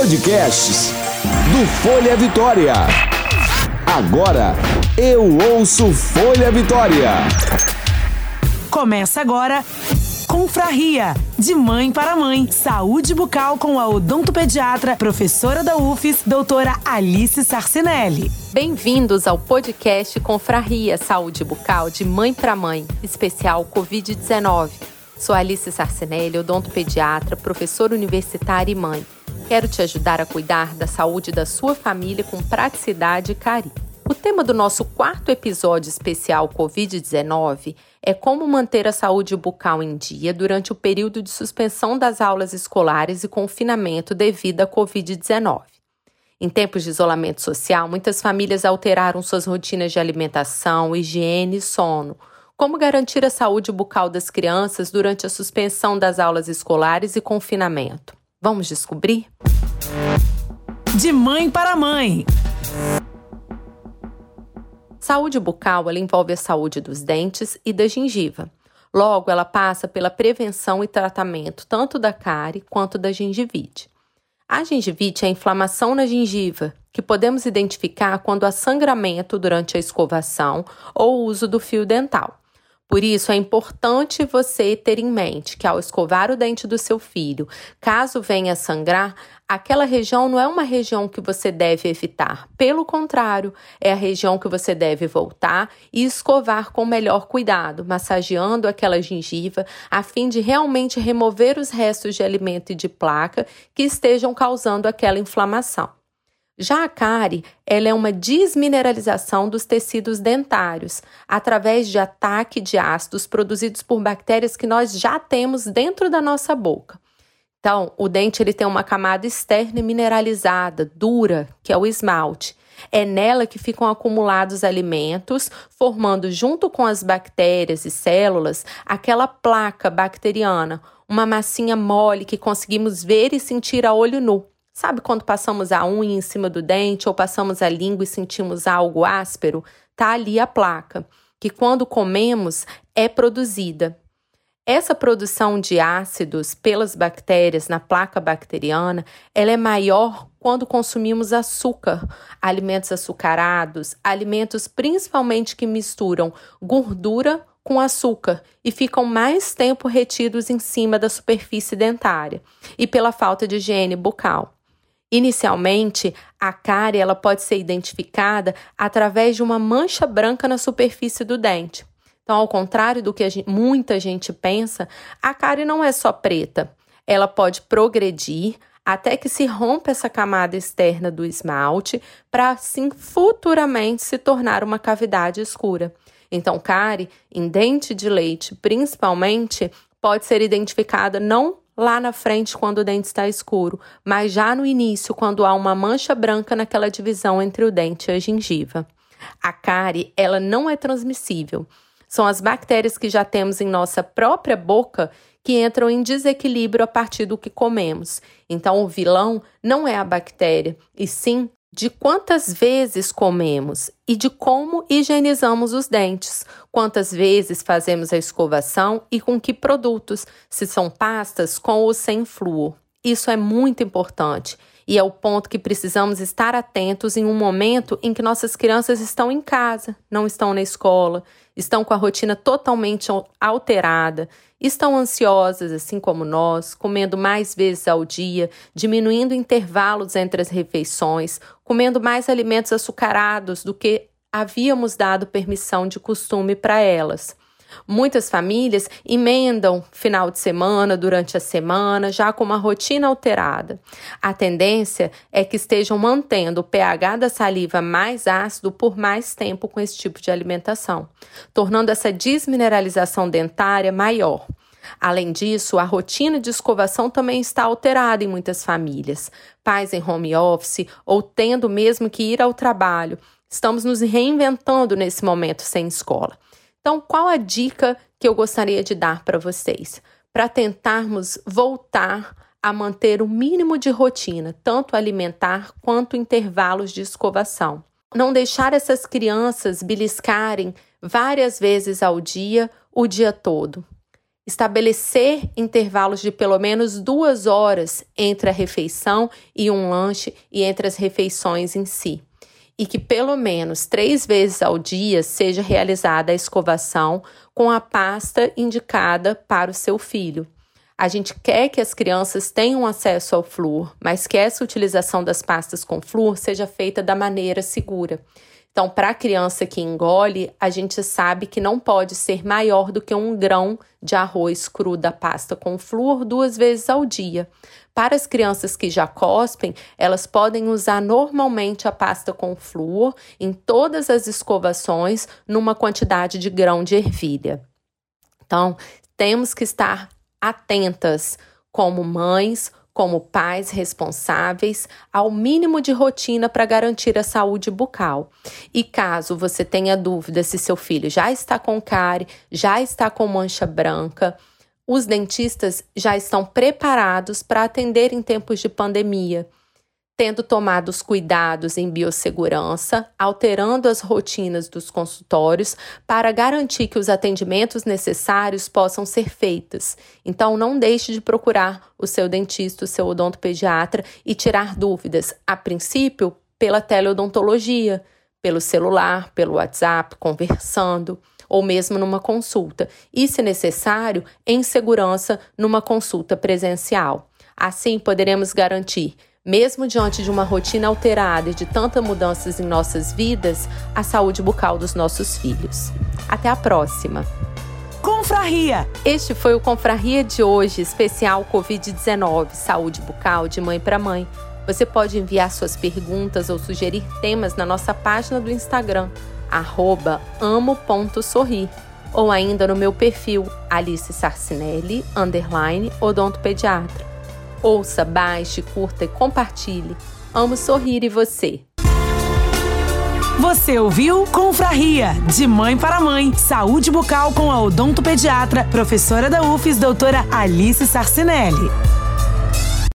Podcasts do Folha Vitória. Agora eu ouço Folha Vitória. Começa agora Confraria, de mãe para mãe. Saúde bucal com a odontopediatra, professora da UFES, doutora Alice Sarcinelli. Bem-vindos ao podcast Confraria Saúde Bucal de Mãe para Mãe, especial Covid-19. Sou Alice Sarcinelli, odontopediatra, professora universitária e mãe. Quero te ajudar a cuidar da saúde da sua família com praticidade e carinho. O tema do nosso quarto episódio especial Covid-19 é como manter a saúde bucal em dia durante o período de suspensão das aulas escolares e confinamento devido à Covid-19. Em tempos de isolamento social, muitas famílias alteraram suas rotinas de alimentação, higiene e sono. Como garantir a saúde bucal das crianças durante a suspensão das aulas escolares e confinamento? Vamos descobrir? De mãe para mãe. Saúde bucal ela envolve a saúde dos dentes e da gengiva. Logo, ela passa pela prevenção e tratamento tanto da cárie quanto da gengivite. A gengivite é a inflamação na gengiva, que podemos identificar quando há sangramento durante a escovação ou o uso do fio dental. Por isso, é importante você ter em mente que ao escovar o dente do seu filho, caso venha sangrar, aquela região não é uma região que você deve evitar. Pelo contrário, é a região que você deve voltar e escovar com melhor cuidado, massageando aquela gengiva, a fim de realmente remover os restos de alimento e de placa que estejam causando aquela inflamação. Já a cárie, ela é uma desmineralização dos tecidos dentários, através de ataque de ácidos produzidos por bactérias que nós já temos dentro da nossa boca. Então, o dente ele tem uma camada externa mineralizada, dura, que é o esmalte. É nela que ficam acumulados alimentos, formando junto com as bactérias e células aquela placa bacteriana, uma massinha mole que conseguimos ver e sentir a olho nu. Sabe quando passamos a unha em cima do dente ou passamos a língua e sentimos algo áspero? Tá ali a placa, que quando comemos é produzida. Essa produção de ácidos pelas bactérias na placa bacteriana, ela é maior quando consumimos açúcar, alimentos açucarados, alimentos principalmente que misturam gordura com açúcar e ficam mais tempo retidos em cima da superfície dentária e pela falta de higiene bucal. Inicialmente, a cárie ela pode ser identificada através de uma mancha branca na superfície do dente. Então, ao contrário do que gente, muita gente pensa, a cárie não é só preta. Ela pode progredir até que se rompa essa camada externa do esmalte para assim futuramente se tornar uma cavidade escura. Então, cárie em dente de leite, principalmente, pode ser identificada não lá na frente quando o dente está escuro, mas já no início quando há uma mancha branca naquela divisão entre o dente e a gengiva. A cárie, ela não é transmissível. São as bactérias que já temos em nossa própria boca que entram em desequilíbrio a partir do que comemos. Então, o vilão não é a bactéria, e sim de quantas vezes comemos e de como higienizamos os dentes, quantas vezes fazemos a escovação e com que produtos, se são pastas com ou sem flúor. Isso é muito importante e é o ponto que precisamos estar atentos em um momento em que nossas crianças estão em casa, não estão na escola, estão com a rotina totalmente alterada, estão ansiosas, assim como nós, comendo mais vezes ao dia, diminuindo intervalos entre as refeições, comendo mais alimentos açucarados do que havíamos dado permissão de costume para elas. Muitas famílias emendam final de semana durante a semana, já com uma rotina alterada. A tendência é que estejam mantendo o pH da saliva mais ácido por mais tempo com esse tipo de alimentação, tornando essa desmineralização dentária maior. Além disso, a rotina de escovação também está alterada em muitas famílias. Pais em home office ou tendo mesmo que ir ao trabalho. Estamos nos reinventando nesse momento sem escola. Então, qual a dica que eu gostaria de dar para vocês? Para tentarmos voltar a manter o mínimo de rotina, tanto alimentar quanto intervalos de escovação. Não deixar essas crianças beliscarem várias vezes ao dia, o dia todo. estabelecer intervalos de pelo menos duas horas entre a refeição e um lanche e entre as refeições em si. E que pelo menos três vezes ao dia seja realizada a escovação com a pasta indicada para o seu filho. A gente quer que as crianças tenham acesso ao flúor, mas que essa utilização das pastas com flúor seja feita da maneira segura. Então, para a criança que engole, a gente sabe que não pode ser maior do que um grão de arroz cru da pasta com flúor duas vezes ao dia. Para as crianças que já cospem, elas podem usar normalmente a pasta com flúor em todas as escovações numa quantidade de grão de ervilha. Então, temos que estar atentas como mães como pais responsáveis ao mínimo de rotina para garantir a saúde bucal. E caso você tenha dúvida se seu filho já está com cárie, já está com mancha branca, os dentistas já estão preparados para atender em tempos de pandemia tendo tomado os cuidados em biossegurança, alterando as rotinas dos consultórios para garantir que os atendimentos necessários possam ser feitos. Então, não deixe de procurar o seu dentista, o seu odontopediatra e tirar dúvidas, a princípio, pela teleodontologia, pelo celular, pelo WhatsApp, conversando ou mesmo numa consulta, e, se necessário, em segurança numa consulta presencial. Assim, poderemos garantir mesmo diante de uma rotina alterada e de tantas mudanças em nossas vidas, a saúde bucal dos nossos filhos. Até a próxima! Confraria! Este foi o Confraria de hoje, especial Covid-19, saúde bucal de mãe para mãe. Você pode enviar suas perguntas ou sugerir temas na nossa página do Instagram, amo.sorrir, ou ainda no meu perfil, Alice Sarcinelli, underline, odontopediatra. Ouça, baixe, curta e compartilhe. Amo sorrir e você. Você ouviu Confraria, de mãe para mãe. Saúde bucal com a odontopediatra, professora da UFES, doutora Alice Sarcinelli.